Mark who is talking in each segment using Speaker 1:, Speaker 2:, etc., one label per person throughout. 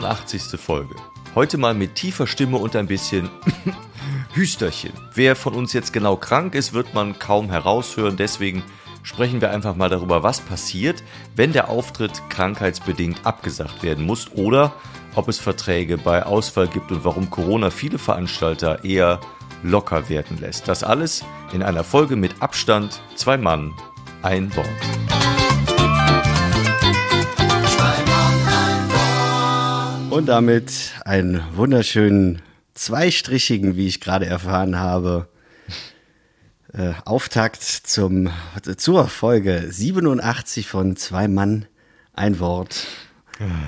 Speaker 1: 87. Folge. Heute mal mit tiefer Stimme und ein bisschen Hüsterchen. Wer von uns jetzt genau krank ist, wird man kaum heraushören. Deswegen sprechen wir einfach mal darüber, was passiert, wenn der Auftritt krankheitsbedingt abgesagt werden muss oder ob es Verträge bei Ausfall gibt und warum Corona viele Veranstalter eher locker werden lässt. Das alles in einer Folge mit Abstand, zwei Mann, ein Wort.
Speaker 2: Und damit einen wunderschönen zweistrichigen, wie ich gerade erfahren habe, äh, Auftakt zum, zur Folge 87 von Zwei Mann, ein Wort.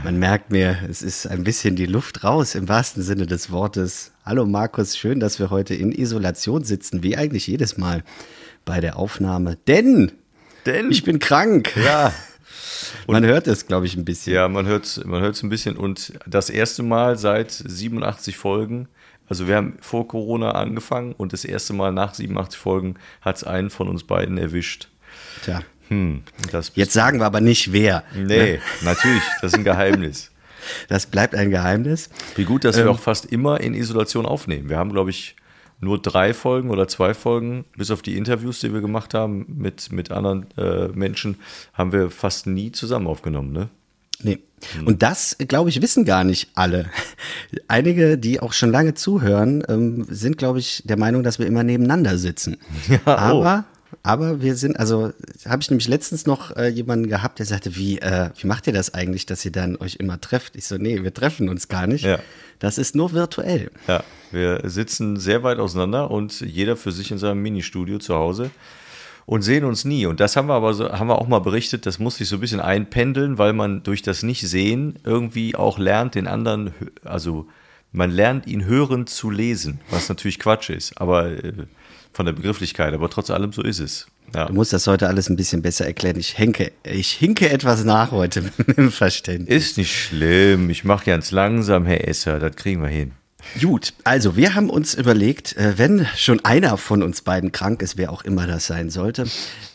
Speaker 2: Man merkt mir, es ist ein bisschen die Luft raus im wahrsten Sinne des Wortes. Hallo Markus, schön, dass wir heute in Isolation sitzen, wie eigentlich jedes Mal bei der Aufnahme. Denn,
Speaker 1: Denn
Speaker 2: ich bin krank.
Speaker 1: Ja.
Speaker 2: Man hört es, glaube ich, ein bisschen.
Speaker 1: Ja, man hört es man hört's ein bisschen. Und das erste Mal seit 87 Folgen, also wir haben vor Corona angefangen und das erste Mal nach 87 Folgen hat es einen von uns beiden erwischt.
Speaker 2: Tja.
Speaker 1: Hm,
Speaker 2: Jetzt sagen wir aber nicht wer.
Speaker 1: Nee, natürlich, das ist ein Geheimnis.
Speaker 2: Das bleibt ein Geheimnis.
Speaker 1: Wie gut, dass wir
Speaker 2: Ähm.
Speaker 1: auch fast immer in Isolation aufnehmen. Wir haben, glaube ich, nur drei Folgen oder zwei Folgen, bis auf die Interviews, die wir gemacht haben mit, mit anderen äh, Menschen, haben wir fast nie zusammen aufgenommen, ne?
Speaker 2: Nee. Und das, glaube ich, wissen gar nicht alle. Einige, die auch schon lange zuhören, ähm, sind, glaube ich, der Meinung, dass wir immer nebeneinander sitzen.
Speaker 1: Ja, oh.
Speaker 2: Aber, wir sind, also habe ich nämlich letztens noch äh, jemanden gehabt, der sagte, wie, äh, wie macht ihr das eigentlich, dass ihr dann euch immer trefft? Ich so, nee, wir treffen uns gar nicht.
Speaker 1: Ja.
Speaker 2: Das ist nur virtuell.
Speaker 1: Ja, wir sitzen sehr weit auseinander und jeder für sich in seinem Ministudio zu Hause und sehen uns nie. Und das haben wir aber so, haben wir auch mal berichtet, das muss sich so ein bisschen einpendeln, weil man durch das Nicht-Sehen irgendwie auch lernt, den anderen, also man lernt ihn hören zu lesen, was natürlich Quatsch ist, aber äh, von der Begrifflichkeit, aber trotz allem so ist es. Ja.
Speaker 2: Du musst das heute alles ein bisschen besser erklären. Ich henke, ich hinke etwas nach heute mit dem Verständnis.
Speaker 1: Ist nicht schlimm, ich mache ganz langsam, Herr Esser, das kriegen wir hin.
Speaker 2: Gut, also wir haben uns überlegt, äh, wenn schon einer von uns beiden krank ist, wer auch immer das sein sollte,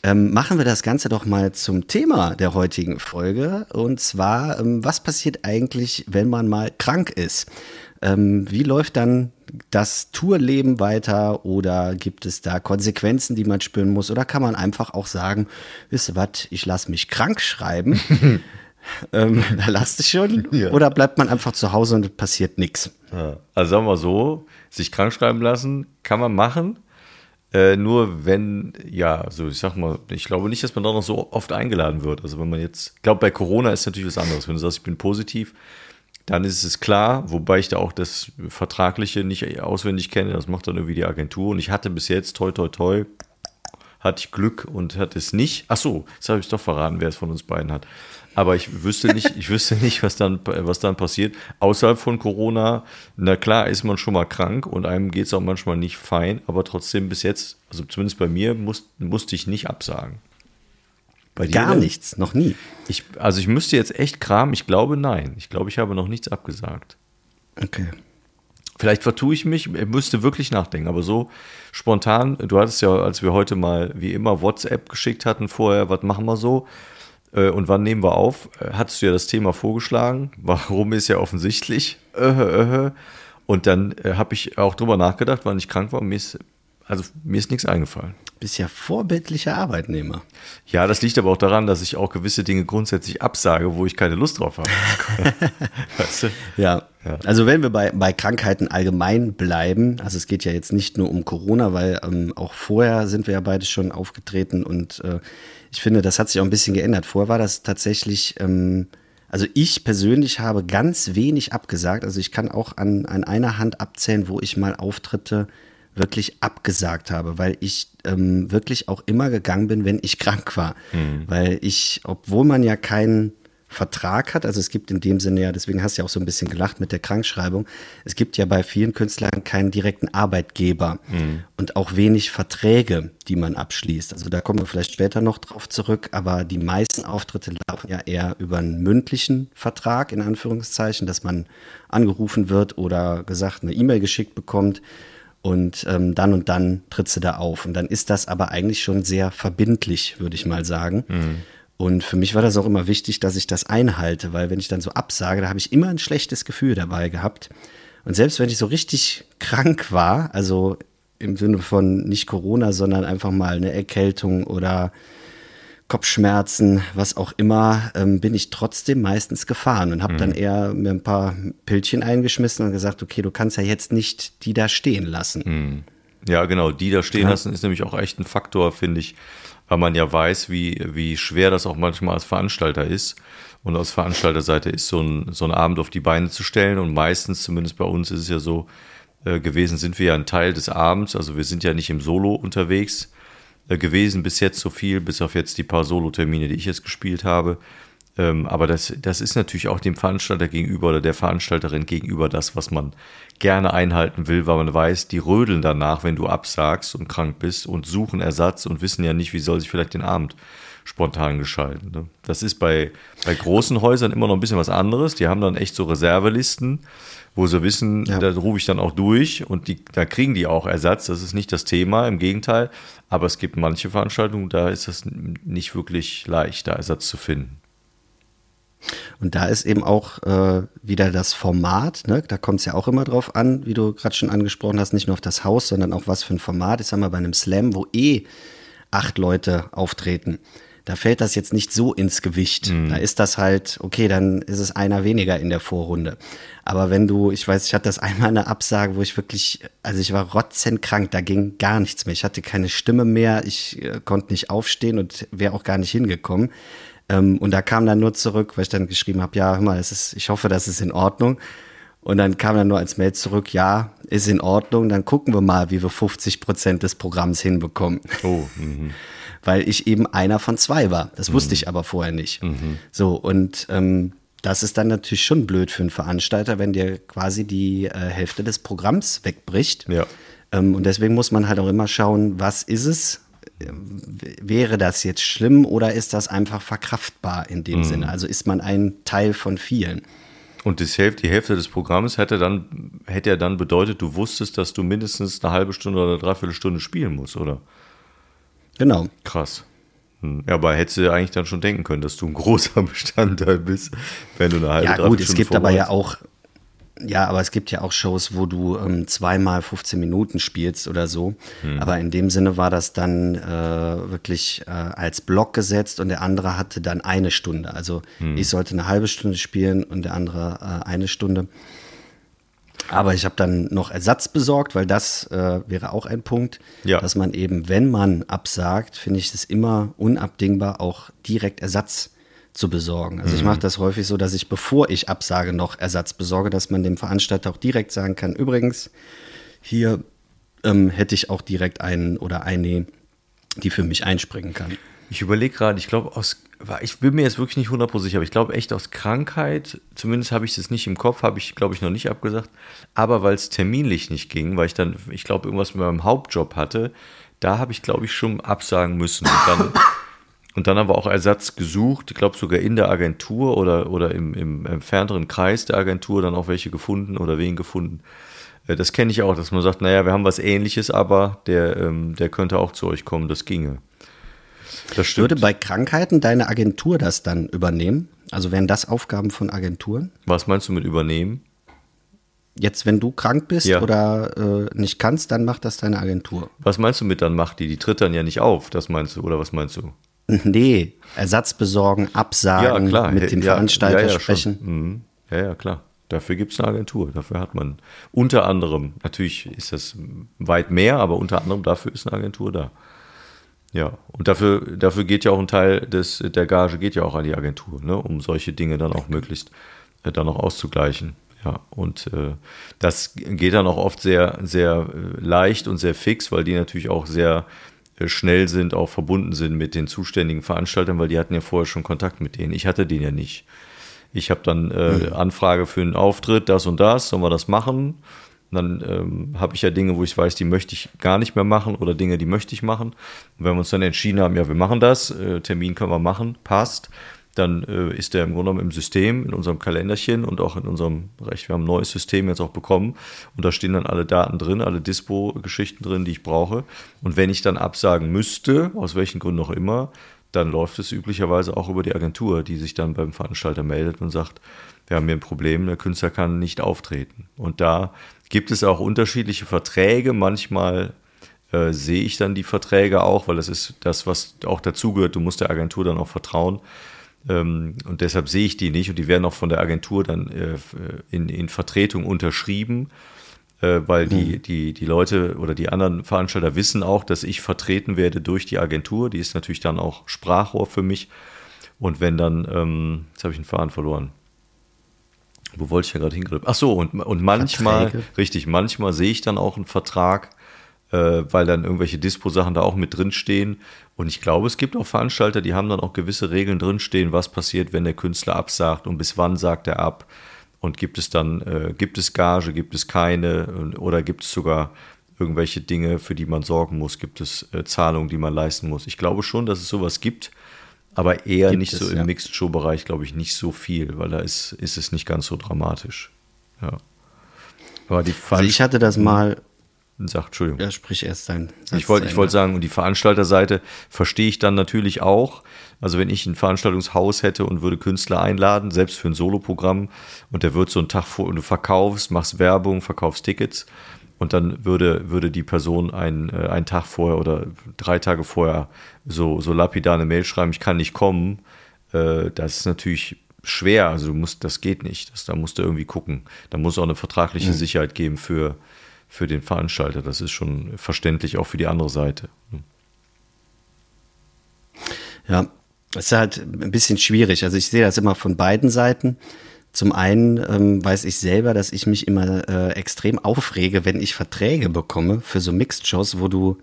Speaker 2: ähm, machen wir das Ganze doch mal zum Thema der heutigen Folge. Und zwar, ähm, was passiert eigentlich, wenn man mal krank ist? Ähm, wie läuft dann das Tourleben weiter oder gibt es da Konsequenzen, die man spüren muss? Oder kann man einfach auch sagen, wisst ihr was, ich lasse mich krank schreiben? ähm, da lasst es schon.
Speaker 1: Ja.
Speaker 2: Oder bleibt man einfach zu Hause und es passiert nichts?
Speaker 1: Ja. Also sagen wir so, sich krank schreiben lassen kann man machen. Äh, nur wenn, ja, so ich sag mal, ich glaube nicht, dass man da noch so oft eingeladen wird. Also wenn man jetzt, ich glaube, bei Corona ist natürlich was anderes. Wenn du sagst, ich bin positiv, dann ist es klar, wobei ich da auch das Vertragliche nicht auswendig kenne. Das macht dann irgendwie die Agentur. Und ich hatte bis jetzt, toi, toi, toi, hatte ich Glück und hatte es nicht. Ach so, jetzt habe ich doch verraten, wer es von uns beiden hat. Aber ich wüsste nicht, ich wüsste nicht, was dann, was dann passiert. Außerhalb von Corona, na klar, ist man schon mal krank und einem geht es auch manchmal nicht fein, aber trotzdem bis jetzt, also zumindest bei mir, muss, musste ich nicht absagen. Bei dir
Speaker 2: Gar nichts, noch nie.
Speaker 1: Ich, also ich müsste jetzt echt kramen. Ich glaube, nein. Ich glaube, ich habe noch nichts abgesagt.
Speaker 2: Okay.
Speaker 1: Vielleicht vertue ich mich, ich müsste wirklich nachdenken, aber so spontan, du hattest ja, als wir heute mal wie immer WhatsApp geschickt hatten vorher, was machen wir so äh, und wann nehmen wir auf, äh, hattest du ja das Thema vorgeschlagen, warum ist ja offensichtlich, äh, äh, und dann äh, habe ich auch drüber nachgedacht, wann ich krank war, mir ist, also mir ist nichts eingefallen.
Speaker 2: Bist ja vorbildlicher Arbeitnehmer.
Speaker 1: Ja, das liegt aber auch daran, dass ich auch gewisse Dinge grundsätzlich absage, wo ich keine Lust drauf habe. weißt du?
Speaker 2: Ja.
Speaker 1: Ja.
Speaker 2: Also wenn wir bei, bei Krankheiten allgemein bleiben, also es geht ja jetzt nicht nur um Corona, weil ähm, auch vorher sind wir ja beide schon aufgetreten und äh, ich finde, das hat sich auch ein bisschen geändert. Vorher war das tatsächlich, ähm, also ich persönlich habe ganz wenig abgesagt. Also ich kann auch an, an einer Hand abzählen, wo ich mal Auftritte wirklich abgesagt habe, weil ich ähm, wirklich auch immer gegangen bin, wenn ich krank war. Weil ich, obwohl man ja keinen Vertrag hat, also es gibt in dem Sinne ja, deswegen hast du ja auch so ein bisschen gelacht mit der Krankschreibung, es gibt ja bei vielen Künstlern keinen direkten Arbeitgeber und auch wenig Verträge, die man abschließt. Also da kommen wir vielleicht später noch drauf zurück, aber die meisten Auftritte laufen ja eher über einen mündlichen Vertrag, in Anführungszeichen, dass man angerufen wird oder gesagt eine E-Mail geschickt bekommt und ähm, dann und dann trittst du da auf. Und dann ist das aber eigentlich schon sehr verbindlich, würde ich mal sagen. Und für mich war das auch immer wichtig, dass ich das einhalte, weil wenn ich dann so absage, da habe ich immer ein schlechtes Gefühl dabei gehabt. Und selbst wenn ich so richtig krank war, also im Sinne von nicht Corona, sondern einfach mal eine Erkältung oder Kopfschmerzen, was auch immer, ähm, bin ich trotzdem meistens gefahren und habe mhm. dann eher mir ein paar Pillchen eingeschmissen und gesagt, okay, du kannst ja jetzt nicht die da stehen lassen. Mhm.
Speaker 1: Ja, genau, die da stehen ja. lassen ist nämlich auch echt ein Faktor, finde ich, weil man ja weiß, wie, wie schwer das auch manchmal als Veranstalter ist. Und aus Veranstalterseite ist so ein, so ein Abend auf die Beine zu stellen. Und meistens, zumindest bei uns, ist es ja so äh, gewesen, sind wir ja ein Teil des Abends. Also wir sind ja nicht im Solo unterwegs gewesen bis jetzt so viel, bis auf jetzt die paar Solo-Termine, die ich jetzt gespielt habe. Ähm, aber das, das ist natürlich auch dem Veranstalter gegenüber oder der Veranstalterin gegenüber das, was man gerne einhalten will, weil man weiß, die rödeln danach, wenn du absagst und krank bist und suchen Ersatz und wissen ja nicht, wie soll sich vielleicht den Abend spontan geschalten. Ne? Das ist bei, bei großen Häusern immer noch ein bisschen was anderes. Die haben dann echt so Reservelisten, wo sie wissen, ja. da rufe ich dann auch durch und die, da kriegen die auch Ersatz. Das ist nicht das Thema, im Gegenteil. Aber es gibt manche Veranstaltungen, da ist es nicht wirklich leicht, da Ersatz zu finden.
Speaker 2: Und da ist eben auch äh, wieder das Format, ne? da kommt es ja auch immer drauf an, wie du gerade schon angesprochen hast, nicht nur auf das Haus, sondern auch was für ein Format. Ich sag mal, bei einem Slam, wo eh acht Leute auftreten, da fällt das jetzt nicht so ins Gewicht. Mhm. Da ist das halt, okay, dann ist es einer weniger in der Vorrunde. Aber wenn du, ich weiß, ich hatte das einmal eine Absage, wo ich wirklich, also ich war rotzenkrank, da ging gar nichts mehr. Ich hatte keine Stimme mehr, ich äh, konnte nicht aufstehen und wäre auch gar nicht hingekommen. Ähm, und da kam dann nur zurück, weil ich dann geschrieben habe, ja, hör mal, es ist, ich hoffe, das ist in Ordnung. Und dann kam dann nur als Mail zurück, ja, ist in Ordnung, dann gucken wir mal, wie wir 50 Prozent des Programms hinbekommen. Oh, mh. Weil ich eben einer von zwei war. Das mhm. wusste ich aber vorher nicht. Mhm. So, und ähm, das ist dann natürlich schon blöd für einen Veranstalter, wenn dir quasi die äh, Hälfte des Programms wegbricht. Ja. Ähm, und deswegen muss man halt auch immer schauen, was ist es? wäre das jetzt schlimm oder ist das einfach verkraftbar in dem mhm. Sinne? Also ist man ein Teil von vielen?
Speaker 1: Und die Hälfte, die Hälfte des Programms hätte dann, hätte ja dann bedeutet, du wusstest, dass du mindestens eine halbe Stunde oder eine Dreiviertelstunde spielen musst, oder?
Speaker 2: Genau.
Speaker 1: Krass. Hm. Ja, aber hättest du ja eigentlich dann schon denken können, dass du ein großer Bestandteil bist, wenn du eine halbe
Speaker 2: Ja, gut, es gibt aber ja auch, ja, aber es gibt ja auch Shows, wo du ähm, zweimal 15 Minuten spielst oder so. Hm. Aber in dem Sinne war das dann äh, wirklich äh, als Block gesetzt und der andere hatte dann eine Stunde. Also hm. ich sollte eine halbe Stunde spielen und der andere äh, eine Stunde. Aber ich habe dann noch Ersatz besorgt, weil das äh, wäre auch ein Punkt, ja. dass man eben, wenn man absagt, finde ich es immer unabdingbar, auch direkt Ersatz zu besorgen. Also mhm. ich mache das häufig so, dass ich, bevor ich absage, noch Ersatz besorge, dass man dem Veranstalter auch direkt sagen kann, übrigens, hier ähm, hätte ich auch direkt einen oder eine, die für mich einspringen kann.
Speaker 1: Ich überlege gerade, ich glaube, aus, ich bin mir jetzt wirklich nicht 100% sicher, aber ich glaube echt aus Krankheit, zumindest habe ich es nicht im Kopf, habe ich, glaube ich, noch nicht abgesagt, aber weil es terminlich nicht ging, weil ich dann, ich glaube, irgendwas mit meinem Hauptjob hatte, da habe ich, glaube ich, schon absagen müssen. Und dann und dann haben wir auch Ersatz gesucht, ich glaube sogar in der Agentur oder, oder im, im entfernteren Kreis der Agentur dann auch welche gefunden oder wen gefunden. Äh, das kenne ich auch, dass man sagt, naja, wir haben was ähnliches, aber der, ähm, der könnte auch zu euch kommen, das ginge.
Speaker 2: Das stimmt. Würde bei Krankheiten deine Agentur das dann übernehmen? Also wären das Aufgaben von Agenturen?
Speaker 1: Was meinst du mit übernehmen?
Speaker 2: Jetzt, wenn du krank bist ja. oder äh, nicht kannst, dann macht das deine Agentur.
Speaker 1: Was meinst du mit dann macht die? Die tritt dann ja nicht auf, das meinst du, oder was meinst du?
Speaker 2: Nee, Ersatz besorgen, absagen, ja, mit dem ja, Veranstalter sprechen.
Speaker 1: Mhm. Ja, ja, klar. Dafür gibt es eine Agentur. Dafür hat man unter anderem, natürlich ist das weit mehr, aber unter anderem dafür ist eine Agentur da. Ja, und dafür, dafür geht ja auch ein Teil des, der Gage geht ja auch an die Agentur, ne, um solche Dinge dann auch möglichst äh, dann auch auszugleichen. Ja, und äh, das geht dann auch oft sehr, sehr äh, leicht und sehr fix, weil die natürlich auch sehr äh, schnell sind, auch verbunden sind mit den zuständigen Veranstaltern, weil die hatten ja vorher schon Kontakt mit denen. Ich hatte den ja nicht. Ich habe dann äh, mhm. Anfrage für einen Auftritt, das und das, sollen wir das machen? Dann ähm, habe ich ja Dinge, wo ich weiß, die möchte ich gar nicht mehr machen oder Dinge, die möchte ich machen. Und wenn wir uns dann entschieden haben, ja, wir machen das, äh, Termin können wir machen, passt, dann äh, ist der im Grunde genommen im System, in unserem Kalenderchen und auch in unserem Recht. Wir haben ein neues System jetzt auch bekommen und da stehen dann alle Daten drin, alle Dispo-Geschichten drin, die ich brauche. Und wenn ich dann absagen müsste, aus welchen Gründen auch immer, dann läuft es üblicherweise auch über die Agentur, die sich dann beim Veranstalter meldet und sagt, wir haben hier ein Problem, der Künstler kann nicht auftreten. Und da gibt es auch unterschiedliche Verträge. Manchmal äh, sehe ich dann die Verträge auch, weil das ist das, was auch dazugehört. Du musst der Agentur dann auch vertrauen. Ähm, und deshalb sehe ich die nicht und die werden auch von der Agentur dann äh, in, in Vertretung unterschrieben, äh, weil die, mhm. die, die Leute oder die anderen Veranstalter wissen auch, dass ich vertreten werde durch die Agentur. Die ist natürlich dann auch Sprachrohr für mich. Und wenn dann, ähm, jetzt habe ich einen Faden verloren. Wo wollte ich ja gerade hingreifen? Ach so, und, und manchmal, Verträge. richtig, manchmal sehe ich dann auch einen Vertrag, äh, weil dann irgendwelche Dispo-Sachen da auch mit drinstehen. Und ich glaube, es gibt auch Veranstalter, die haben dann auch gewisse Regeln drinstehen, was passiert, wenn der Künstler absagt und bis wann sagt er ab. Und gibt es dann, äh, gibt es Gage, gibt es keine oder gibt es sogar irgendwelche Dinge, für die man sorgen muss, gibt es äh, Zahlungen, die man leisten muss. Ich glaube schon, dass es sowas gibt, aber eher gibt nicht es, so im ja. Mixed-Show-Bereich, glaube ich, nicht so viel, weil da ist, ist es nicht ganz so dramatisch. Ja.
Speaker 2: Aber die also ich hatte das mal
Speaker 1: sagt, Entschuldigung.
Speaker 2: Ja, sprich erst sein.
Speaker 1: Ich wollte ich wollte sagen, und die Veranstalterseite verstehe ich dann natürlich auch. Also wenn ich ein Veranstaltungshaus hätte und würde Künstler einladen, selbst für ein Soloprogramm, und der wird so einen Tag vor, und du verkaufst, machst Werbung, verkaufst Tickets, und dann würde, würde die Person einen, äh, einen Tag vorher oder drei Tage vorher so, so lapidar eine Mail schreiben, ich kann nicht kommen. Äh, das ist natürlich schwer, also du musst, das geht nicht. Das, da musst du irgendwie gucken. Da muss auch eine vertragliche mhm. Sicherheit geben für, für den Veranstalter. Das ist schon verständlich auch für die andere Seite.
Speaker 2: Ja, es ist halt ein bisschen schwierig. Also ich sehe das immer von beiden Seiten. Zum einen ähm, weiß ich selber, dass ich mich immer äh, extrem aufrege, wenn ich Verträge bekomme für so Mixed-Shows, wo du,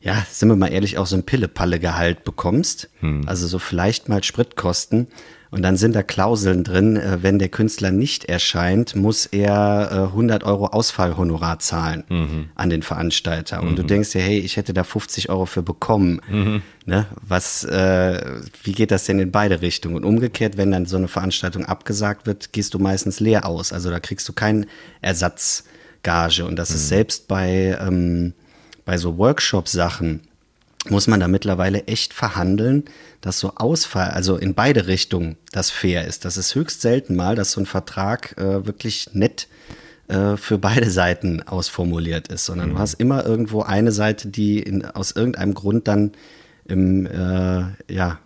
Speaker 2: ja, sind wir mal ehrlich, auch so ein Pille-Palle-Gehalt bekommst. Hm. Also so vielleicht mal Spritkosten. Und dann sind da Klauseln drin, äh, wenn der Künstler nicht erscheint, muss er äh, 100 Euro Ausfallhonorar zahlen mhm. an den Veranstalter. Und mhm. du denkst dir, hey, ich hätte da 50 Euro für bekommen. Mhm. Ne? Was, äh, wie geht das denn in beide Richtungen? Und umgekehrt, wenn dann so eine Veranstaltung abgesagt wird, gehst du meistens leer aus. Also da kriegst du keinen Ersatzgage. Und das ist mhm. selbst bei, ähm, bei so Workshop-Sachen, muss man da mittlerweile echt verhandeln, dass so Ausfall, also in beide Richtungen, das fair ist. Das ist höchst selten mal, dass so ein Vertrag äh, wirklich nett äh, für beide Seiten ausformuliert ist, sondern mhm. du hast immer irgendwo eine Seite, die in, aus irgendeinem Grund dann im, äh, ja,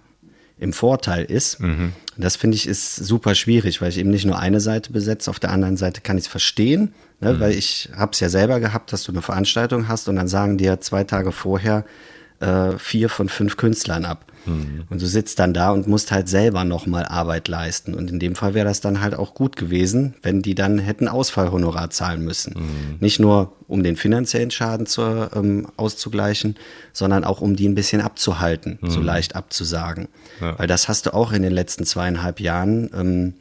Speaker 2: im Vorteil ist. Mhm. Das finde ich ist super schwierig, weil ich eben nicht nur eine Seite besetze, auf der anderen Seite kann ich es verstehen, ne, mhm. weil ich habe es ja selber gehabt, dass du eine Veranstaltung hast und dann sagen dir zwei Tage vorher, äh, vier von fünf Künstlern ab. Mhm. Und du sitzt dann da und musst halt selber nochmal Arbeit leisten. Und in dem Fall wäre das dann halt auch gut gewesen, wenn die dann hätten Ausfallhonorar zahlen müssen. Mhm. Nicht nur, um den finanziellen Schaden zu, ähm, auszugleichen, sondern auch, um die ein bisschen abzuhalten, mhm. so leicht abzusagen. Ja. Weil das hast du auch in den letzten zweieinhalb Jahren, ähm,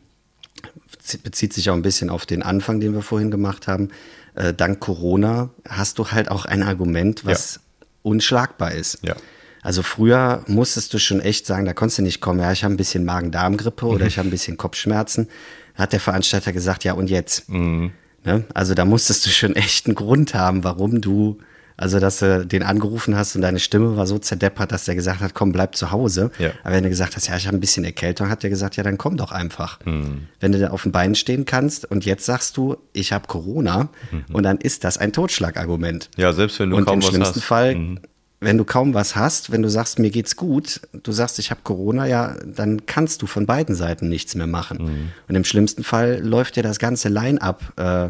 Speaker 2: bezieht sich auch ein bisschen auf den Anfang, den wir vorhin gemacht haben. Äh, dank Corona hast du halt auch ein Argument, was ja unschlagbar ist. Ja. Also früher musstest du schon echt sagen, da konntest du nicht kommen, ja, ich habe ein bisschen Magen-Darm-Grippe mhm. oder ich habe ein bisschen Kopfschmerzen. Da hat der Veranstalter gesagt, ja, und jetzt? Mhm. Ne? Also da musstest du schon echt einen Grund haben, warum du also, dass du den angerufen hast und deine Stimme war so zerdeppert, dass der gesagt hat, komm, bleib zu Hause. Ja. Aber wenn du gesagt hast, ja, ich habe ein bisschen Erkältung, hat der gesagt, ja, dann komm doch einfach. Mhm. Wenn du da auf den Beinen stehen kannst und jetzt sagst du, ich habe Corona mhm. und dann ist das ein Totschlagargument.
Speaker 1: Ja, selbst wenn du und kaum was hast.
Speaker 2: im schlimmsten Fall, mhm. wenn du kaum was hast, wenn du sagst, mir geht's gut, du sagst, ich habe Corona, ja, dann kannst du von beiden Seiten nichts mehr machen. Mhm. Und im schlimmsten Fall läuft dir das ganze Line-up äh,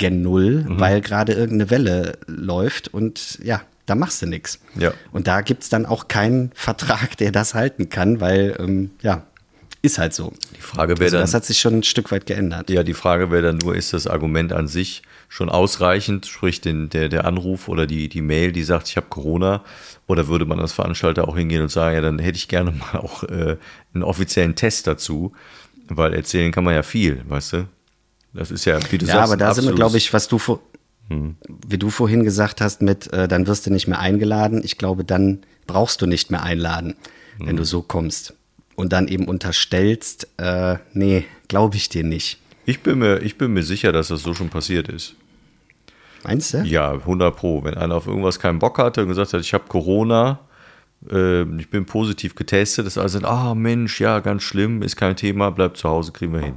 Speaker 2: Gen 0, mhm. weil gerade irgendeine Welle läuft und ja, da machst du nichts. Ja. Und da gibt es dann auch keinen Vertrag, der das halten kann, weil ähm, ja, ist halt so.
Speaker 1: Die Frage wäre also dann.
Speaker 2: Das hat sich schon ein Stück weit geändert.
Speaker 1: Ja, die Frage wäre dann nur, ist das Argument an sich schon ausreichend, sprich den, der, der Anruf oder die, die Mail, die sagt, ich habe Corona, oder würde man als Veranstalter auch hingehen und sagen, ja, dann hätte ich gerne mal auch äh, einen offiziellen Test dazu, weil erzählen kann man ja viel, weißt du? Das ist ja, wie du
Speaker 2: ja, sagst. Ja, aber da sind wir, glaube ich, was du vor, hm. wie du vorhin gesagt hast, mit äh, dann wirst du nicht mehr eingeladen. Ich glaube, dann brauchst du nicht mehr einladen, hm. wenn du so kommst. Und dann eben unterstellst, äh, nee, glaube ich dir nicht.
Speaker 1: Ich bin, mir, ich bin mir sicher, dass das so schon passiert ist.
Speaker 2: Meinst du?
Speaker 1: Ja, 100 Pro. Wenn einer auf irgendwas keinen Bock hatte und gesagt hat, ich habe Corona, äh, ich bin positiv getestet, dass alle sagen, ah Mensch, ja, ganz schlimm, ist kein Thema, bleib zu Hause, kriegen wir hin.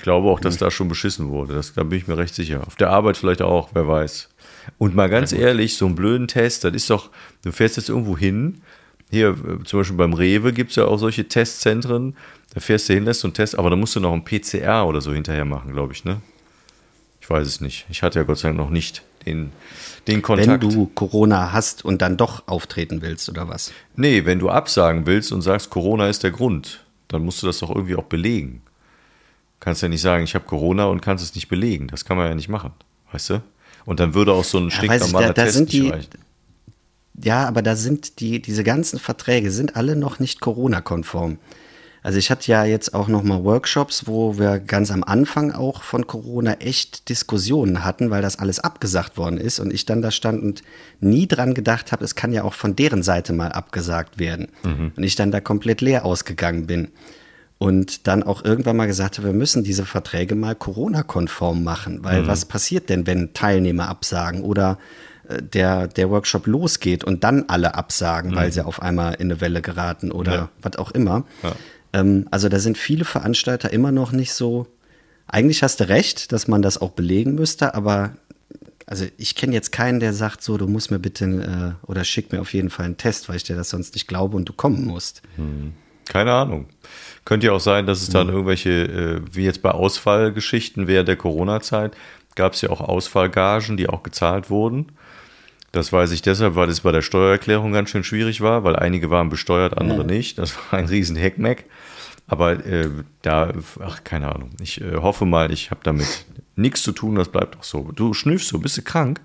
Speaker 1: Ich glaube auch, dass da schon beschissen wurde. Das, da bin ich mir recht sicher. Auf der Arbeit vielleicht auch, wer weiß. Und mal ganz ehrlich, so einen blöden Test, das ist doch, du fährst jetzt irgendwo hin, hier äh, zum Beispiel beim Rewe gibt es ja auch solche Testzentren, da fährst du hin, lässt so einen Test, aber da musst du noch einen PCR oder so hinterher machen, glaube ich, ne? Ich weiß es nicht. Ich hatte ja Gott sei Dank noch nicht den, den Kontakt.
Speaker 2: Wenn du Corona hast und dann doch auftreten willst, oder was?
Speaker 1: Nee, wenn du absagen willst und sagst, Corona ist der Grund, dann musst du das doch irgendwie auch belegen. Kannst ja nicht sagen, ich habe Corona und kannst es nicht belegen. Das kann man ja nicht machen, weißt du? Und dann würde auch so ein stinknormaler
Speaker 2: ja, da, da
Speaker 1: Test nicht
Speaker 2: die,
Speaker 1: reichen.
Speaker 2: Ja, aber da sind die, diese ganzen Verträge sind alle noch nicht Corona-konform. Also ich hatte ja jetzt auch noch mal Workshops, wo wir ganz am Anfang auch von Corona echt Diskussionen hatten, weil das alles abgesagt worden ist und ich dann da stand und nie dran gedacht habe, es kann ja auch von deren Seite mal abgesagt werden. Und ich dann da komplett leer ausgegangen bin. Und dann auch irgendwann mal gesagt habe, wir müssen diese Verträge mal Corona-konform machen, weil was passiert denn, wenn Teilnehmer absagen oder äh, der, der Workshop losgeht und dann alle absagen, weil sie auf einmal in eine Welle geraten oder
Speaker 1: Ja.
Speaker 2: was auch immer.
Speaker 1: Ja.
Speaker 2: Ähm, also da sind viele Veranstalter immer noch nicht so. Eigentlich hast du recht, dass man das auch belegen müsste, aber also ich kenne jetzt keinen, der sagt so, du musst mir bitte äh, oder schick mir auf jeden Fall einen Test, weil ich dir das sonst nicht glaube und du kommen musst.
Speaker 1: Keine Ahnung. Könnte ja auch sein, dass es dann irgendwelche, äh, wie jetzt bei Ausfallgeschichten während der Corona-Zeit, gab es ja auch Ausfallgagen, die auch gezahlt wurden. Das weiß ich deshalb, weil es bei der Steuererklärung ganz schön schwierig war, weil einige waren besteuert, andere nicht. Das war ein riesen Heckmeck. Aber äh, da, ach, keine Ahnung. Ich äh, hoffe mal, ich habe damit nichts zu tun, das bleibt auch so. Du schnüffst so, bist du krank?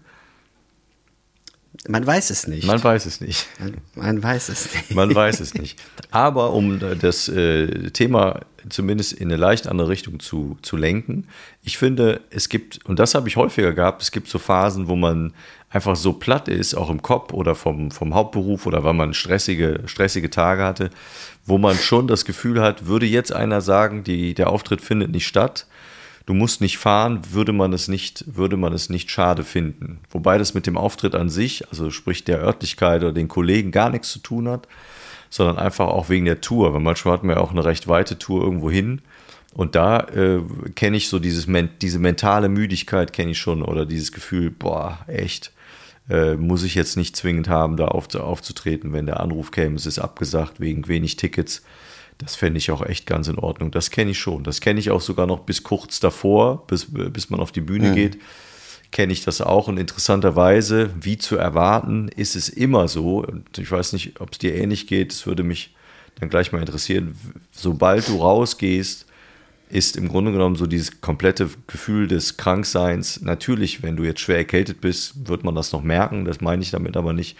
Speaker 2: Man weiß es nicht.
Speaker 1: Man weiß es nicht.
Speaker 2: Man, man weiß es nicht.
Speaker 1: Man weiß es nicht. Aber um das äh, Thema zumindest in eine leicht andere Richtung zu, zu lenken, ich finde, es gibt, und das habe ich häufiger gehabt, es gibt so Phasen, wo man einfach so platt ist, auch im Kopf oder vom, vom Hauptberuf oder weil man stressige, stressige Tage hatte, wo man schon das Gefühl hat, würde jetzt einer sagen, die, der Auftritt findet nicht statt, du musst nicht fahren, würde man es nicht, würde man es nicht schade finden. Wobei das mit dem Auftritt an sich, also sprich der Örtlichkeit oder den Kollegen gar nichts zu tun hat, sondern einfach auch wegen der Tour. Weil manchmal hatten wir ja auch eine recht weite Tour irgendwo hin. Und da äh, kenne ich so dieses, diese mentale Müdigkeit kenne ich schon oder dieses Gefühl, boah, echt, äh, muss ich jetzt nicht zwingend haben, da auf, aufzutreten, wenn der Anruf käme, es ist abgesagt wegen wenig Tickets. Das fände ich auch echt ganz in Ordnung. Das kenne ich schon. Das kenne ich auch sogar noch bis kurz davor, bis, bis man auf die Bühne geht. Kenne ich das auch. Und interessanterweise, wie zu erwarten, ist es immer so. Und ich weiß nicht, ob es dir ähnlich geht. Es würde mich dann gleich mal interessieren. Sobald du rausgehst, ist im Grunde genommen so dieses komplette Gefühl des Krankseins. Natürlich, wenn du jetzt schwer erkältet bist, wird man das noch merken. Das meine ich damit aber nicht.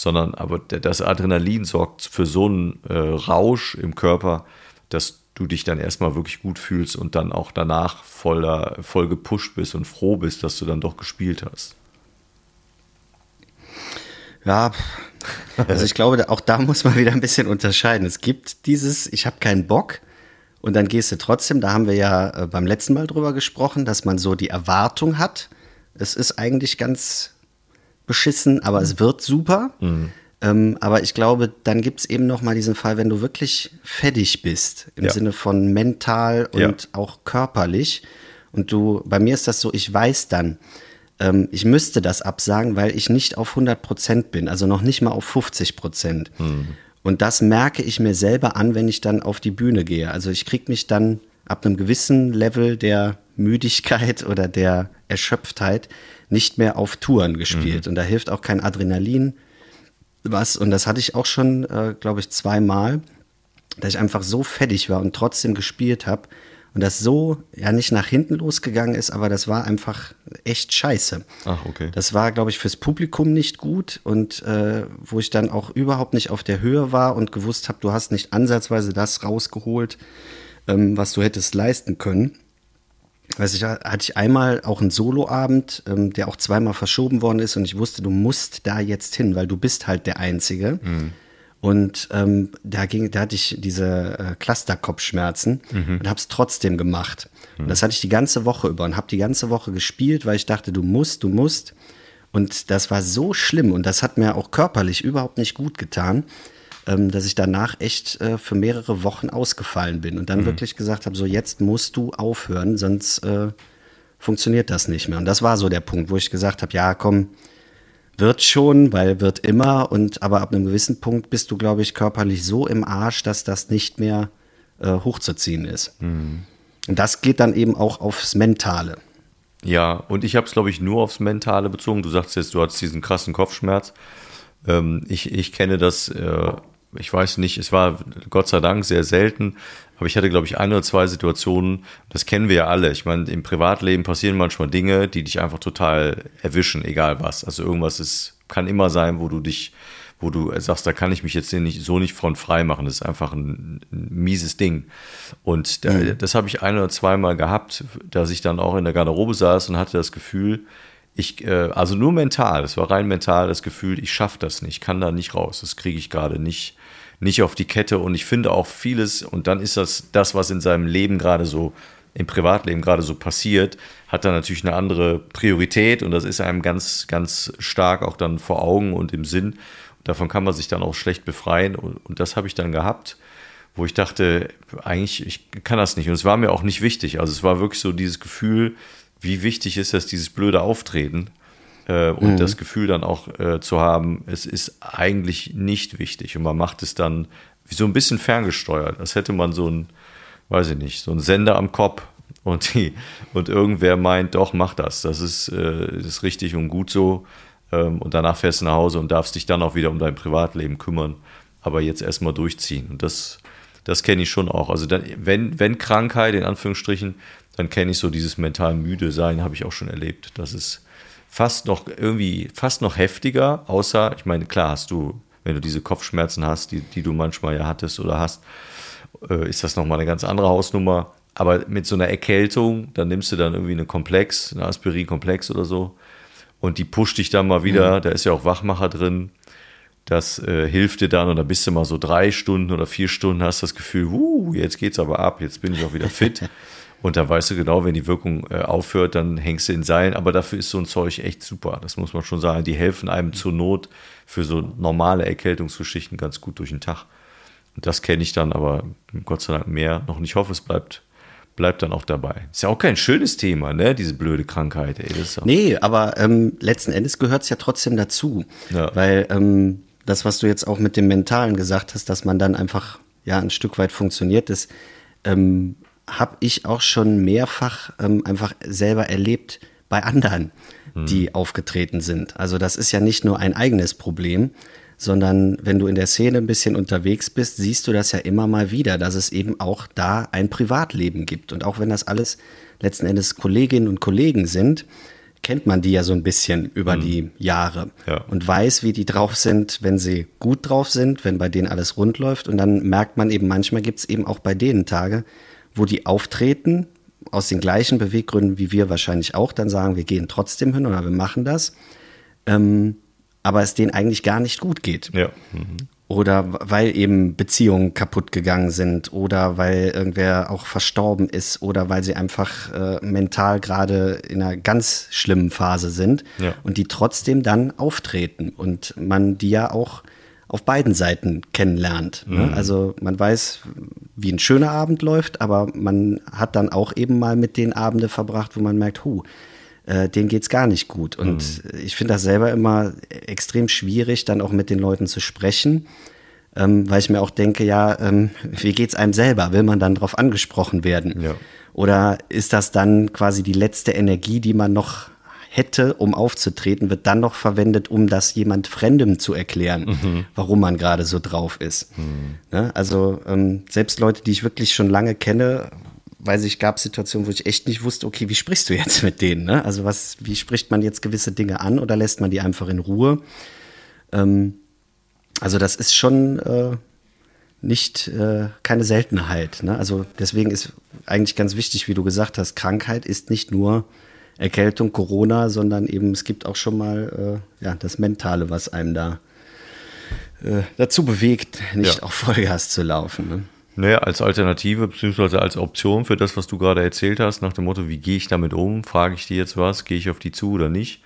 Speaker 1: Sondern aber das Adrenalin sorgt für so einen äh, Rausch im Körper, dass du dich dann erstmal wirklich gut fühlst und dann auch danach voller, voll gepusht bist und froh bist, dass du dann doch gespielt hast.
Speaker 2: Ja, also ich glaube, auch da muss man wieder ein bisschen unterscheiden. Es gibt dieses, ich habe keinen Bock und dann gehst du trotzdem, da haben wir ja äh, beim letzten Mal drüber gesprochen, dass man so die Erwartung hat. Es ist eigentlich ganz beschissen, aber es wird super. Ähm, aber ich glaube, dann gibt es eben noch mal diesen Fall, wenn du wirklich fertig bist, im
Speaker 1: Ja.
Speaker 2: Sinne von mental und
Speaker 1: Ja.
Speaker 2: auch körperlich. Und du, bei mir ist das so, ich weiß dann, ähm, ich müsste das absagen, weil ich nicht auf 100 Prozent bin, also noch nicht mal auf 50 Prozent. Und das merke ich mir selber an, wenn ich dann auf die Bühne gehe. Also ich kriege mich dann ab einem gewissen Level der Müdigkeit oder der Erschöpftheit nicht mehr auf Touren gespielt. Und da hilft auch kein Adrenalin. Was, und das hatte ich auch schon, äh, glaube ich, zweimal, dass ich einfach so fertig war und trotzdem gespielt habe. Und das so, ja, nicht nach hinten losgegangen ist, aber das war einfach echt scheiße.
Speaker 1: Ach, okay.
Speaker 2: Das war, glaube ich, fürs Publikum nicht gut und äh, wo ich dann auch überhaupt nicht auf der Höhe war und gewusst habe, du hast nicht ansatzweise das rausgeholt, ähm, was du hättest leisten können. Weiß ich, hatte ich einmal auch einen Soloabend, ähm, der auch zweimal verschoben worden ist und ich wusste, du musst da jetzt hin, weil du bist halt der Einzige. Und ähm, da ging, da hatte ich diese äh, Cluster-Kopfschmerzen und habe es trotzdem gemacht. Und das hatte ich die ganze Woche über und habe die ganze Woche gespielt, weil ich dachte, du musst, du musst. Und das war so schlimm und das hat mir auch körperlich überhaupt nicht gut getan, ähm, dass ich danach echt äh, für mehrere Wochen ausgefallen bin und dann mhm. wirklich gesagt habe, so jetzt musst du aufhören, sonst äh, funktioniert das nicht mehr. Und das war so der Punkt, wo ich gesagt habe, ja, komm, wird schon, weil wird immer und aber ab einem gewissen Punkt bist du, glaube ich, körperlich so im Arsch, dass das nicht mehr äh, hochzuziehen ist. Mhm. Und das geht dann eben auch aufs Mentale.
Speaker 1: Ja, und ich habe es, glaube ich, nur aufs Mentale bezogen. Du sagst jetzt, du hattest diesen krassen Kopfschmerz. Ähm, ich, ich kenne das, äh, ich weiß nicht, es war Gott sei Dank sehr selten, aber ich hatte, glaube ich, ein oder zwei Situationen, das kennen wir ja alle. Ich meine, im Privatleben passieren manchmal Dinge, die dich einfach total erwischen, egal was. Also irgendwas ist, kann immer sein, wo du dich wo du sagst, da kann ich mich jetzt nicht, so nicht von frei machen. Das ist einfach ein, ein mieses Ding. Und da, mhm. das habe ich ein oder zweimal gehabt, dass ich dann auch in der Garderobe saß und hatte das Gefühl, ich, äh, also nur mental, das war rein mental das Gefühl, ich schaffe das nicht, kann da nicht raus. Das kriege ich gerade nicht, nicht auf die Kette. Und ich finde auch vieles, und dann ist das das, was in seinem Leben gerade so im Privatleben gerade so passiert, hat dann natürlich eine andere Priorität und das ist einem ganz, ganz stark auch dann vor Augen und im Sinn. Davon kann man sich dann auch schlecht befreien. Und, und das habe ich dann gehabt, wo ich dachte, eigentlich, ich kann das nicht. Und es war mir auch nicht wichtig. Also es war wirklich so dieses Gefühl, wie wichtig ist das, dieses blöde Auftreten. Äh, und mhm. das Gefühl dann auch äh, zu haben, es ist eigentlich nicht wichtig. Und man macht es dann wie so ein bisschen ferngesteuert. Das hätte man so ein, weiß ich nicht, so ein Sender am Kopf. Und, die, und irgendwer meint, doch, mach das. Das ist, äh, das ist richtig und gut so. Ähm, und danach fährst du nach Hause und darfst dich dann auch wieder um dein Privatleben kümmern. Aber jetzt erstmal durchziehen. Und das, das kenne ich schon auch. Also dann, wenn, wenn Krankheit, in Anführungsstrichen, dann kenne ich so dieses mental müde sein, habe ich auch schon erlebt. Das ist fast noch irgendwie, fast noch heftiger, außer, ich meine, klar hast du, wenn du diese Kopfschmerzen hast, die, die du manchmal ja hattest oder hast, äh, ist das nochmal eine ganz andere Hausnummer. Aber mit so einer Erkältung, dann nimmst du dann irgendwie eine Komplex, eine Aspirin-Komplex oder so und die pusht dich dann mal wieder. Mhm. Da ist ja auch Wachmacher drin. Das äh, hilft dir dann und dann bist du mal so drei Stunden oder vier Stunden, hast das Gefühl, uh, jetzt geht's aber ab, jetzt bin ich auch wieder fit. und dann weißt du genau, wenn die Wirkung äh, aufhört, dann hängst du in Seilen. Aber dafür ist so ein Zeug echt super. Das muss man schon sagen. Die helfen einem zur Not für so normale Erkältungsgeschichten ganz gut durch den Tag. Und das kenne ich dann aber Gott sei Dank mehr noch nicht. Ich hoffe, es bleibt bleibt dann auch dabei. Ist ja auch kein schönes Thema, ne? Diese blöde Krankheit. Ey.
Speaker 2: nee, aber ähm, letzten Endes gehört es ja trotzdem dazu. Ja. Weil ähm, das, was du jetzt auch mit dem Mentalen gesagt hast, dass man dann einfach ja ein Stück weit funktioniert, das ähm, habe ich auch schon mehrfach ähm, einfach selber erlebt bei anderen, hm. die aufgetreten sind. Also das ist ja nicht nur ein eigenes Problem, sondern wenn du in der Szene ein bisschen unterwegs bist, siehst du das ja immer mal wieder, dass es eben auch da ein Privatleben gibt. Und auch wenn das alles letzten Endes Kolleginnen und Kollegen sind, kennt man die ja so ein bisschen über mhm. die Jahre ja. und weiß, wie die drauf sind, wenn sie gut drauf sind, wenn bei denen alles rund läuft. Und dann merkt man eben, manchmal gibt es eben auch bei denen Tage, wo die auftreten, aus den gleichen Beweggründen wie wir wahrscheinlich auch, dann sagen, wir gehen trotzdem hin oder wir machen das. Ähm, aber es denen eigentlich gar nicht gut geht. Ja. Mhm. Oder weil eben Beziehungen kaputt gegangen sind oder weil irgendwer auch verstorben ist oder weil sie einfach äh, mental gerade in einer ganz schlimmen Phase sind ja. und die trotzdem dann auftreten und man die ja auch auf beiden Seiten kennenlernt. Ne? Mhm. Also man weiß, wie ein schöner Abend läuft, aber man hat dann auch eben mal mit den Abende verbracht, wo man merkt, hu, äh, denen geht es gar nicht gut. Und mhm. ich finde das selber immer extrem schwierig, dann auch mit den Leuten zu sprechen, ähm, weil ich mir auch denke, ja, ähm, wie geht es einem selber? Will man dann darauf angesprochen werden? Ja. Oder ist das dann quasi die letzte Energie, die man noch hätte, um aufzutreten, wird dann noch verwendet, um das jemand Fremdem zu erklären, mhm. warum man gerade so drauf ist. Mhm. Ne? Also ähm, selbst Leute, die ich wirklich schon lange kenne, weiß ich, gab Situationen, wo ich echt nicht wusste, okay, wie sprichst du jetzt mit denen? Ne? Also was, wie spricht man jetzt gewisse Dinge an oder lässt man die einfach in Ruhe? Ähm, also das ist schon äh, nicht äh, keine Seltenheit. Ne? Also deswegen ist eigentlich ganz wichtig, wie du gesagt hast, Krankheit ist nicht nur Erkältung, Corona, sondern eben es gibt auch schon mal äh, ja, das Mentale, was einem da äh, dazu bewegt, nicht ja. auf Vollgas zu laufen. Ne?
Speaker 1: Naja, als Alternative beziehungsweise als Option für das, was du gerade erzählt hast, nach dem Motto, wie gehe ich damit um, frage ich dir jetzt was, gehe ich auf die zu oder nicht,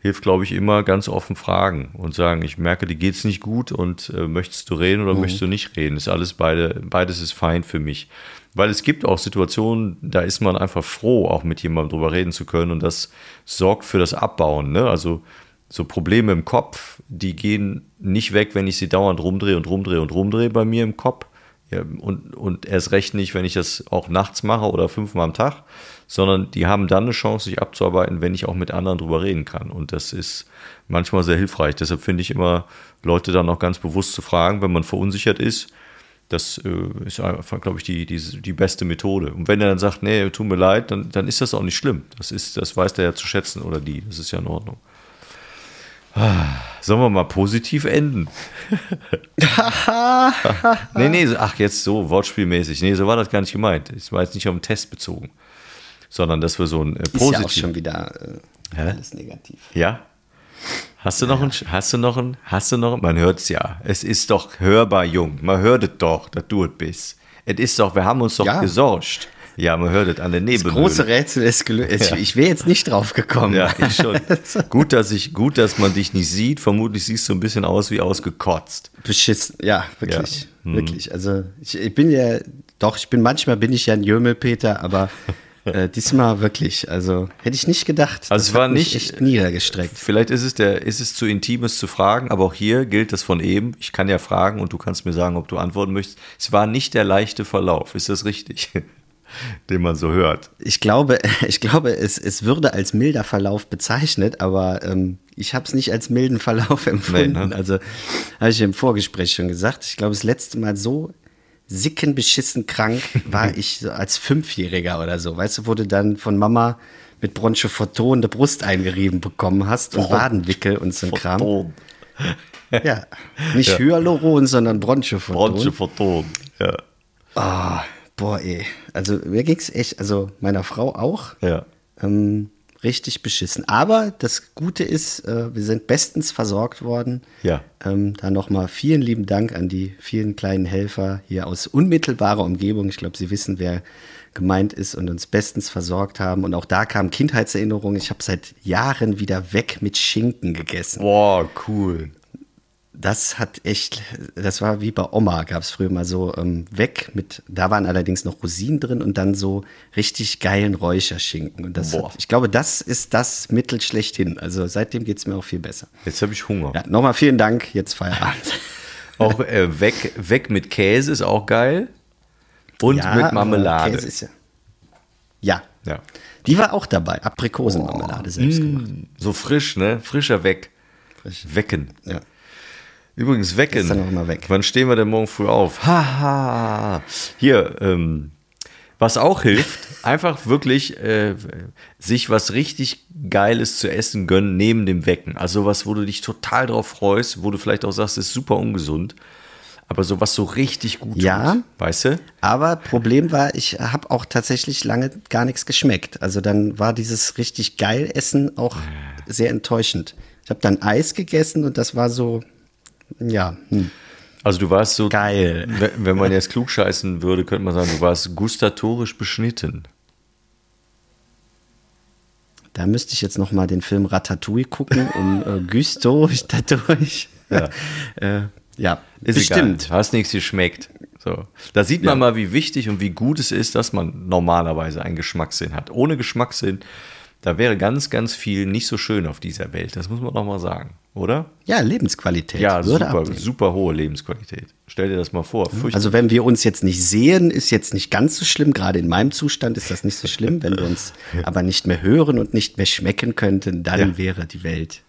Speaker 1: hilft, glaube ich, immer ganz offen fragen und sagen, ich merke, dir geht's nicht gut und äh, möchtest du reden oder mhm. möchtest du nicht reden? Ist alles beide, beides ist fein für mich. Weil es gibt auch Situationen, da ist man einfach froh, auch mit jemandem drüber reden zu können und das sorgt für das Abbauen. Ne? Also so Probleme im Kopf, die gehen nicht weg, wenn ich sie dauernd rumdrehe und rumdrehe und rumdrehe bei mir im Kopf. Ja, und, und erst recht nicht, wenn ich das auch nachts mache oder fünfmal am Tag, sondern die haben dann eine Chance, sich abzuarbeiten, wenn ich auch mit anderen drüber reden kann. Und das ist manchmal sehr hilfreich. Deshalb finde ich immer, Leute dann auch ganz bewusst zu fragen, wenn man verunsichert ist. Das äh, ist einfach, glaube ich, die, die, die beste Methode. Und wenn er dann sagt, nee, tut mir leid, dann, dann ist das auch nicht schlimm. Das, ist, das weiß der ja zu schätzen oder die. Das ist ja in Ordnung. Sollen wir mal positiv enden? nee, nee, ach, jetzt so wortspielmäßig. Nee, so war das gar nicht gemeint. Ich war jetzt nicht auf den Test bezogen, sondern dass wir so ein äh, positiv. Ist ja auch
Speaker 2: schon wieder äh, alles negativ.
Speaker 1: Ja? Hast du noch ein, hast du noch ein, hast du noch, man hört es ja. Es ist doch hörbar jung. Man hört es doch, dass du es bist. Es ist doch, wir haben uns doch ja. gesorgt. Ja, man hört es an der Nebel.
Speaker 2: Das große Rätsel ist gelöst. Ja. Ich wäre jetzt nicht drauf gekommen.
Speaker 1: Ja, ich schon. gut, dass ich, gut, dass man dich nicht sieht. Vermutlich siehst du ein bisschen aus wie ausgekotzt.
Speaker 2: Beschissen. Ja, wirklich. Ja. Hm. Wirklich. Also, ich, ich, bin ja, doch, ich bin, manchmal bin ich ja ein Jömelpeter, aber äh, diesmal wirklich. Also, hätte ich nicht gedacht.
Speaker 1: Also, es war nicht
Speaker 2: echt niedergestreckt.
Speaker 1: Vielleicht ist es der, ist es zu intimes zu fragen, aber auch hier gilt das von eben. Ich kann ja fragen und du kannst mir sagen, ob du antworten möchtest. Es war nicht der leichte Verlauf. Ist das richtig? den man so hört.
Speaker 2: Ich glaube, ich glaube es, es würde als milder Verlauf bezeichnet, aber ähm, ich habe es nicht als milden Verlauf empfunden. Nee, ne? Also habe ich im Vorgespräch schon gesagt. Ich glaube, das letzte Mal so sickenbeschissen krank war ich so als Fünfjähriger oder so. Weißt du, wurde dann von Mama mit Bronchophoton der Brust eingerieben bekommen hast und Wadenwickel und so ein Kram. Ja, nicht ja. Hyaluron, sondern Bronchophoton.
Speaker 1: Bronchophoton, ja.
Speaker 2: Oh, Boah, ey. Also mir ging es echt, also meiner Frau auch.
Speaker 1: Ja.
Speaker 2: Ähm, richtig beschissen. Aber das Gute ist, äh, wir sind bestens versorgt worden.
Speaker 1: Ja.
Speaker 2: Ähm, da nochmal vielen lieben Dank an die vielen kleinen Helfer hier aus unmittelbarer Umgebung. Ich glaube, Sie wissen, wer gemeint ist und uns bestens versorgt haben. Und auch da kam Kindheitserinnerung. Ich habe seit Jahren wieder weg mit Schinken gegessen.
Speaker 1: Boah, cool
Speaker 2: das hat echt, das war wie bei Oma, gab es früher mal so ähm, weg mit, da waren allerdings noch Rosinen drin und dann so richtig geilen Räucherschinken. Und das hat, ich glaube, das ist das Mittel schlechthin. Also seitdem geht es mir auch viel besser.
Speaker 1: Jetzt habe ich Hunger.
Speaker 2: Ja, nochmal vielen Dank, jetzt Feierabend.
Speaker 1: auch äh, weg, weg mit Käse ist auch geil. Und ja, mit Marmelade. Käse ist
Speaker 2: ja. Ja. ja. Die war auch dabei. Aprikosenmarmelade oh, selbst gemacht. Mm,
Speaker 1: so frisch, ne? Frischer Weg. Frisch. Wecken.
Speaker 2: Ja.
Speaker 1: Übrigens, wecken.
Speaker 2: Ist dann auch immer weg.
Speaker 1: Wann stehen wir denn morgen früh auf? Haha. Hier, ähm, was auch hilft, einfach wirklich äh, sich was richtig Geiles zu essen gönnen neben dem Wecken. Also was, wo du dich total drauf freust, wo du vielleicht auch sagst, ist super ungesund. Aber so was so richtig gut
Speaker 2: ja,
Speaker 1: tut, weißt du?
Speaker 2: Aber Problem war, ich habe auch tatsächlich lange gar nichts geschmeckt. Also dann war dieses richtig geil Essen auch sehr enttäuschend. Ich habe dann Eis gegessen und das war so, ja. Hm.
Speaker 1: Also du warst so
Speaker 2: geil.
Speaker 1: Wenn man jetzt klug scheißen würde, könnte man sagen, du warst gustatorisch beschnitten.
Speaker 2: Da müsste ich jetzt noch mal den Film Ratatouille gucken, um äh, Gusto dadurch. Ja, äh, ja
Speaker 1: ist bestimmt. Egal. Hast nichts geschmeckt. So. Da sieht man ja. mal, wie wichtig und wie gut es ist, dass man normalerweise einen Geschmackssinn hat. Ohne Geschmackssinn da wäre ganz, ganz viel nicht so schön auf dieser Welt. Das muss man doch mal sagen, oder?
Speaker 2: Ja, Lebensqualität.
Speaker 1: Ja, super, super hohe Lebensqualität. Stell dir das mal vor.
Speaker 2: Also wenn wir uns jetzt nicht sehen, ist jetzt nicht ganz so schlimm. Gerade in meinem Zustand ist das nicht so schlimm. Wenn wir uns aber nicht mehr hören und nicht mehr schmecken könnten, dann ja. wäre die Welt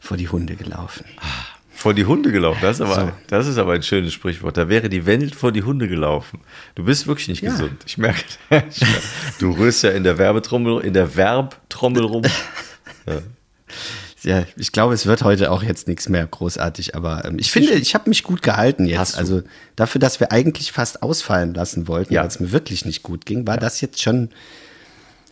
Speaker 2: vor die Hunde gelaufen.
Speaker 1: Ah, vor die Hunde gelaufen. Das ist, aber, so. das ist aber ein schönes Sprichwort. Da wäre die Welt vor die Hunde gelaufen. Du bist wirklich nicht ja. gesund. Ich merke, merke, du rührst ja in der Werbetrommel, in der Werbtrommel rum.
Speaker 2: Ja. Ja. ich glaube, es wird heute auch jetzt nichts mehr großartig, aber ähm, ich finde, ich habe mich gut gehalten jetzt. Also dafür, dass wir eigentlich fast ausfallen lassen wollten, ja. weil es mir wirklich nicht gut ging, war das jetzt schon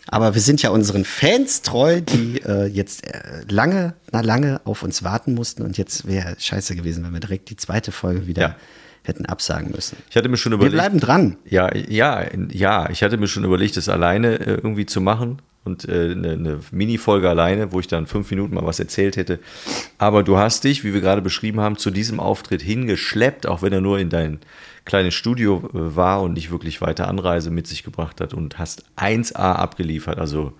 Speaker 2: aber wir sind ja unseren Fans treu, die äh, jetzt äh, lange, na lange auf uns warten mussten. Und jetzt wäre scheiße gewesen, wenn wir direkt die zweite Folge wieder ja. hätten absagen müssen.
Speaker 1: Ich hatte mir schon überlegt.
Speaker 2: Wir bleiben dran.
Speaker 1: Ja, ja, ja. Ich hatte mir schon überlegt, das alleine äh, irgendwie zu machen. Und äh, eine, eine Mini-Folge alleine, wo ich dann fünf Minuten mal was erzählt hätte. Aber du hast dich, wie wir gerade beschrieben haben, zu diesem Auftritt hingeschleppt, auch wenn er nur in dein kleines Studio äh, war und nicht wirklich weiter Anreise mit sich gebracht hat und hast 1A abgeliefert. Also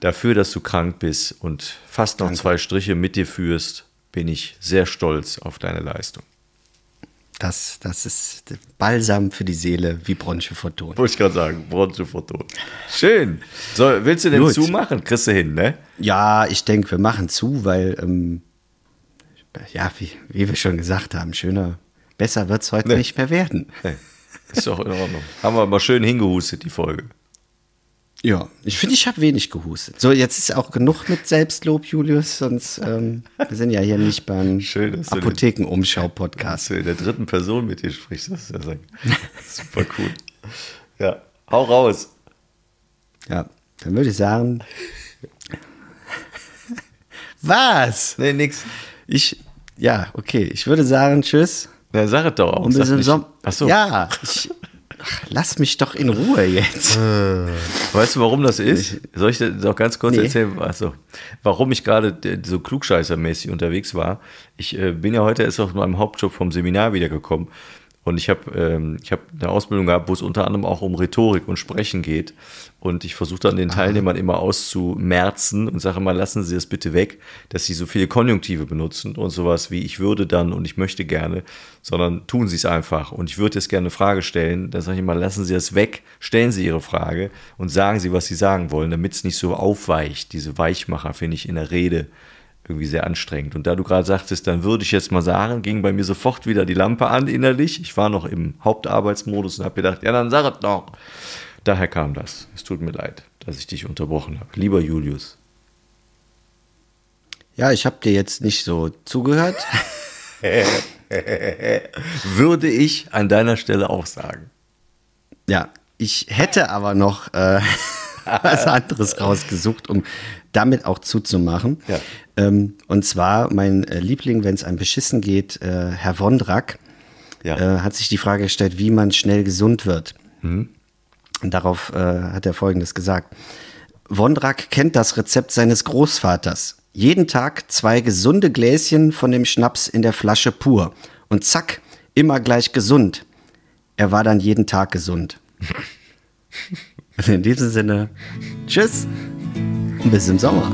Speaker 1: dafür, dass du krank bist und fast noch
Speaker 2: Danke.
Speaker 1: zwei Striche mit dir führst, bin ich sehr stolz auf deine Leistung.
Speaker 2: Das, das ist Balsam für die Seele, wie Bronche Fortun.
Speaker 1: Wollte ich gerade sagen, Bronze Foto. Schön. So, willst du den
Speaker 2: Gut.
Speaker 1: zumachen? Kriegst du hin, ne?
Speaker 2: Ja, ich denke, wir machen zu, weil, ähm, ja, wie, wie wir schon gesagt haben, schöner, besser wird es heute
Speaker 1: Nee.
Speaker 2: nicht mehr werden.
Speaker 1: Hey, ist doch in Ordnung. Haben wir mal schön hingehustet, die Folge.
Speaker 2: Ja, ich finde, ich habe wenig gehustet. So, jetzt ist auch genug mit Selbstlob, Julius, sonst, ähm, wir sind ja hier nicht beim Apothekenumschau-Podcast.
Speaker 1: Dass du in der dritten Person mit dir sprichst, das ist ja super cool. Ja, hau raus.
Speaker 2: Ja, dann würde ich sagen. Was?
Speaker 1: Nee, nix.
Speaker 2: Ich, ja, okay, ich würde sagen, tschüss.
Speaker 1: Na, sag es doch auch.
Speaker 2: Und wir
Speaker 1: Sag
Speaker 2: sind
Speaker 1: nicht-
Speaker 2: Som
Speaker 1: Ach so.
Speaker 2: Ja, ich, ach, lass mich doch in Ruhe jetzt.
Speaker 1: Weißt du, warum das ist? Soll ich dir noch ganz kurz
Speaker 2: Nee.
Speaker 1: erzählen, also, warum ich gerade so klugscheißermäßig unterwegs war? Ich äh, bin ja heute erst aus meinem Hauptjob vom Seminar wiedergekommen und ich habe ähm, ich hab eine Ausbildung gehabt, wo es unter anderem auch um Rhetorik und Sprechen geht. Und ich versuche dann den Teilnehmern immer auszumerzen und sage immer, lassen Sie das bitte weg, dass Sie so viele Konjunktive benutzen und sowas wie ich würde dann und ich möchte gerne, sondern tun Sie es einfach. Und ich würde jetzt gerne eine Frage stellen. Da sage ich immer, lassen Sie das weg, stellen Sie Ihre Frage und sagen Sie, was Sie sagen wollen, damit es nicht so aufweicht. Diese Weichmacher finde ich in der Rede irgendwie sehr anstrengend. Und da du gerade sagtest, dann würde ich jetzt mal sagen, ging bei mir sofort wieder die Lampe an innerlich. Ich war noch im Hauptarbeitsmodus und habe gedacht, ja, dann sag es doch. Daher kam das. Es tut mir leid, dass ich dich unterbrochen habe. Lieber Julius.
Speaker 2: Ja, ich habe dir jetzt nicht so zugehört.
Speaker 1: Würde ich an deiner Stelle auch sagen.
Speaker 2: Ja, ich hätte aber noch äh, was anderes rausgesucht, um damit auch zuzumachen.
Speaker 1: Ja.
Speaker 2: Ähm, und zwar mein äh, Liebling, wenn es einem beschissen geht, äh, Herr Wondrak,
Speaker 1: Ja.
Speaker 2: äh, hat sich die Frage gestellt, wie man schnell gesund wird.
Speaker 1: Mhm.
Speaker 2: Und darauf äh, hat er Folgendes gesagt. Wondrak kennt das Rezept seines Großvaters. Jeden Tag zwei gesunde Gläschen von dem Schnaps in der Flasche pur. Und zack, immer gleich gesund. Er war dann jeden Tag gesund. In diesem Sinne, tschüss und bis im Sommer.